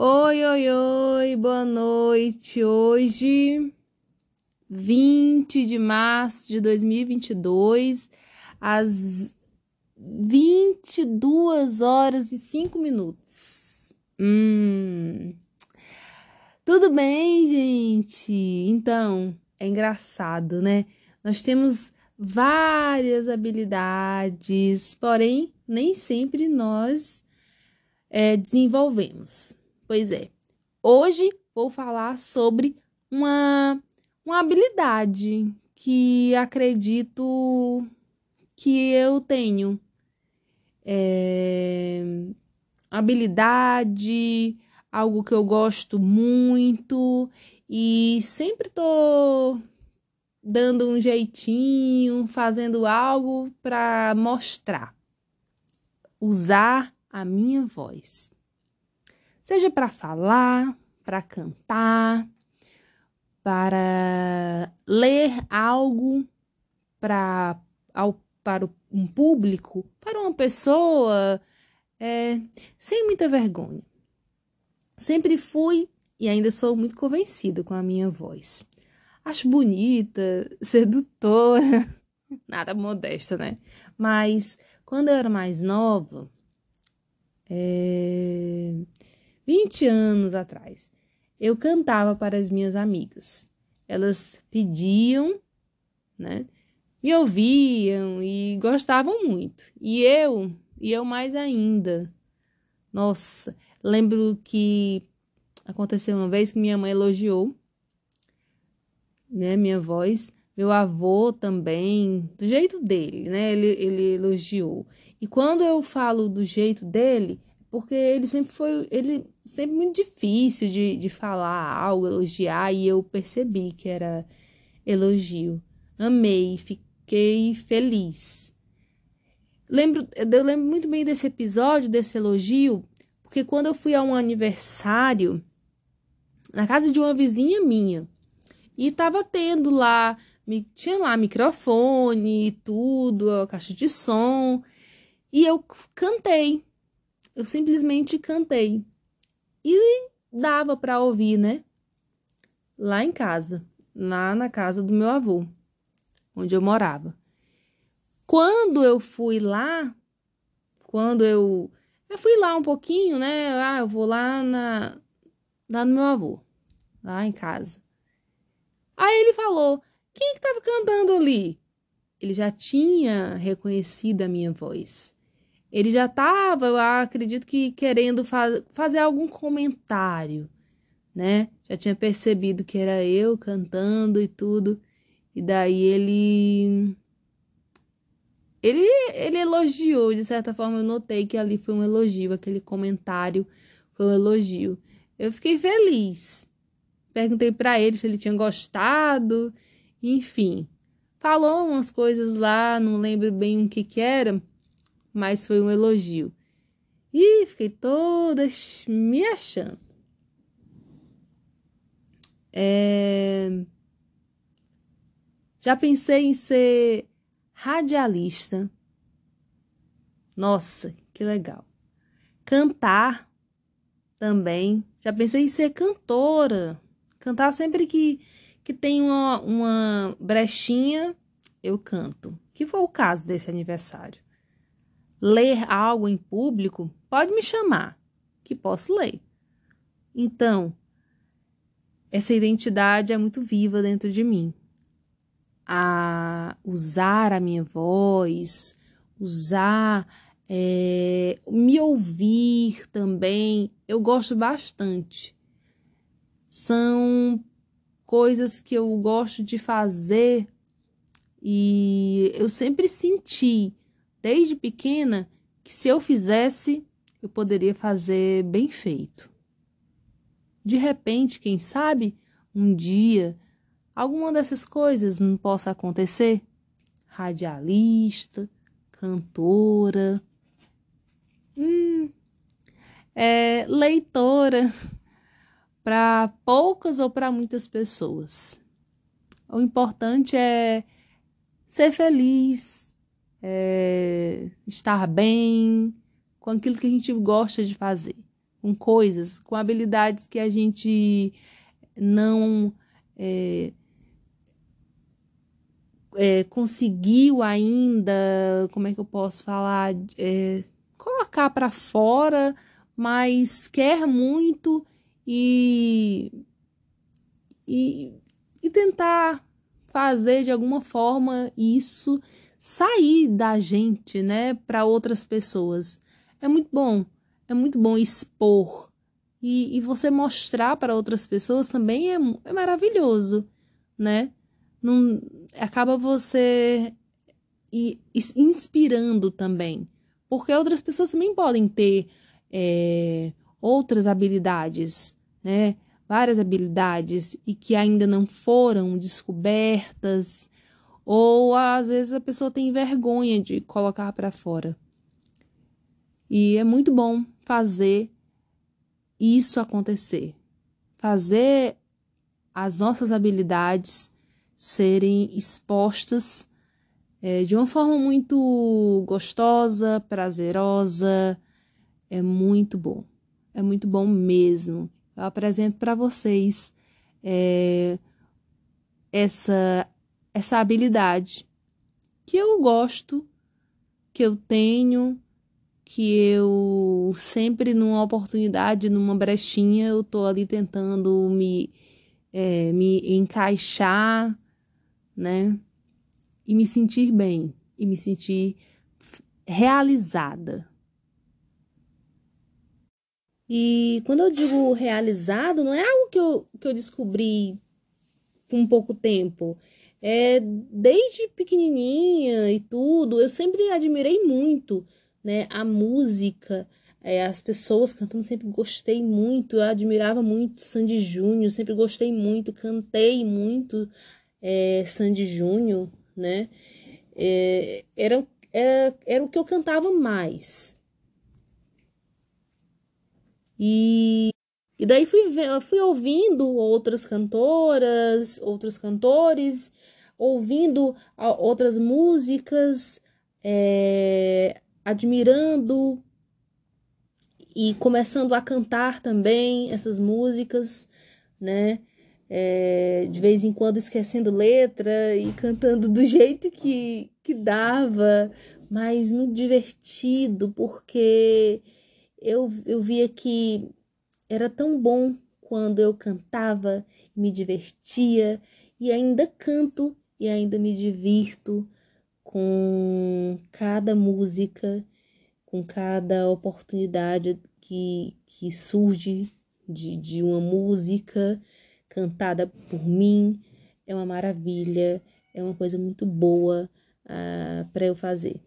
Oi, oi, oi, boa noite. Hoje, 20 de março de 2022, às 22 horas e 5 minutos. Hum. Tudo bem, gente? Então, é engraçado, né? Nós temos várias habilidades, porém, nem sempre nós é, desenvolvemos. Pois é, hoje vou falar sobre uma, uma habilidade que acredito que eu tenho. É, habilidade, algo que eu gosto muito e sempre tô dando um jeitinho, fazendo algo para mostrar, usar a minha voz. Seja para falar, para cantar, para ler algo para, ao, para um público, para uma pessoa, é, sem muita vergonha. Sempre fui e ainda sou muito convencido com a minha voz. Acho bonita, sedutora, nada modesta, né? Mas quando eu era mais nova, é... 20 anos atrás, eu cantava para as minhas amigas. Elas pediam, né? Me ouviam e gostavam muito. E eu, e eu mais ainda. Nossa, lembro que aconteceu uma vez que minha mãe elogiou né, minha voz. Meu avô também, do jeito dele, né, ele, ele elogiou. E quando eu falo do jeito dele, porque ele sempre foi, ele sempre muito difícil de, de falar algo, elogiar, e eu percebi que era elogio. Amei, fiquei feliz. Lembro, eu lembro muito bem desse episódio, desse elogio, porque quando eu fui a um aniversário na casa de uma vizinha minha, e tava tendo lá, tinha lá microfone e tudo, a caixa de som. E eu cantei. Eu simplesmente cantei. E dava para ouvir, né? Lá em casa, lá na casa do meu avô, onde eu morava. Quando eu fui lá, quando eu eu fui lá um pouquinho, né? Ah, eu vou lá na lá no meu avô, lá em casa. Aí ele falou: Quem que estava cantando ali? Ele já tinha reconhecido a minha voz. Ele já estava, eu acredito que querendo faz, fazer algum comentário, né? Já tinha percebido que era eu cantando e tudo. E daí ele ele, ele elogiou, de certa forma eu notei que ali foi um elogio, aquele comentário foi um elogio. Eu fiquei feliz. Perguntei para ele se ele tinha gostado, enfim. Falou umas coisas lá, não lembro bem o que que era, mas foi um elogio. E fiquei toda me achando. É... Já pensei em ser radialista. Nossa, que legal. Cantar também. Já pensei em ser cantora. Cantar sempre que, que tem uma, uma brechinha, eu canto. Que foi o caso desse aniversário. Ler algo em público, pode me chamar, que posso ler. Então, essa identidade é muito viva dentro de mim. A usar a minha voz, usar, é, me ouvir também, eu gosto bastante são coisas que eu gosto de fazer e eu sempre senti, desde pequena, que se eu fizesse, eu poderia fazer bem feito. De repente, quem sabe, um dia, alguma dessas coisas não possa acontecer? Radialista, cantora, hum, é, leitora para poucas ou para muitas pessoas. O importante é ser feliz, é estar bem com aquilo que a gente gosta de fazer. com coisas, com habilidades que a gente não é, é, conseguiu ainda, como é que eu posso falar, é, colocar para fora, mas quer muito e, e, e tentar fazer de alguma forma isso sair da gente, né, para outras pessoas. É muito bom, é muito bom expor. E, e você mostrar para outras pessoas também é, é maravilhoso, né? Não, acaba você inspirando também. Porque outras pessoas também podem ter é, outras habilidades, né? Várias habilidades e que ainda não foram descobertas, ou às vezes a pessoa tem vergonha de colocar para fora. E é muito bom fazer isso acontecer. Fazer as nossas habilidades serem expostas é, de uma forma muito gostosa, prazerosa. É muito bom. É muito bom mesmo. Eu apresento para vocês é, essa, essa habilidade que eu gosto, que eu tenho, que eu sempre numa oportunidade, numa brechinha, eu tô ali tentando me, é, me encaixar né? E me sentir bem, e me sentir realizada. E quando eu digo realizado, não é algo que eu, que eu descobri com pouco tempo. É, desde pequenininha e tudo, eu sempre admirei muito, né, a música, é, as pessoas cantando, sempre gostei muito, eu admirava muito Sandy Júnior, sempre gostei muito, cantei muito é, Sandy Júnior, né? É, era, era, era o que eu cantava mais. E, e daí fui, fui ouvindo outras cantoras, outros cantores, ouvindo outras músicas, é, admirando e começando a cantar também essas músicas, né? é, de vez em quando esquecendo letra e cantando do jeito que, que dava, mas muito divertido, porque eu, eu via que era tão bom quando eu cantava, me divertia e ainda canto e ainda me divirto com cada música, com cada oportunidade que, que surge de, de uma música cantada por mim, é uma maravilha, é uma coisa muito boa uh, ah, para eu fazer.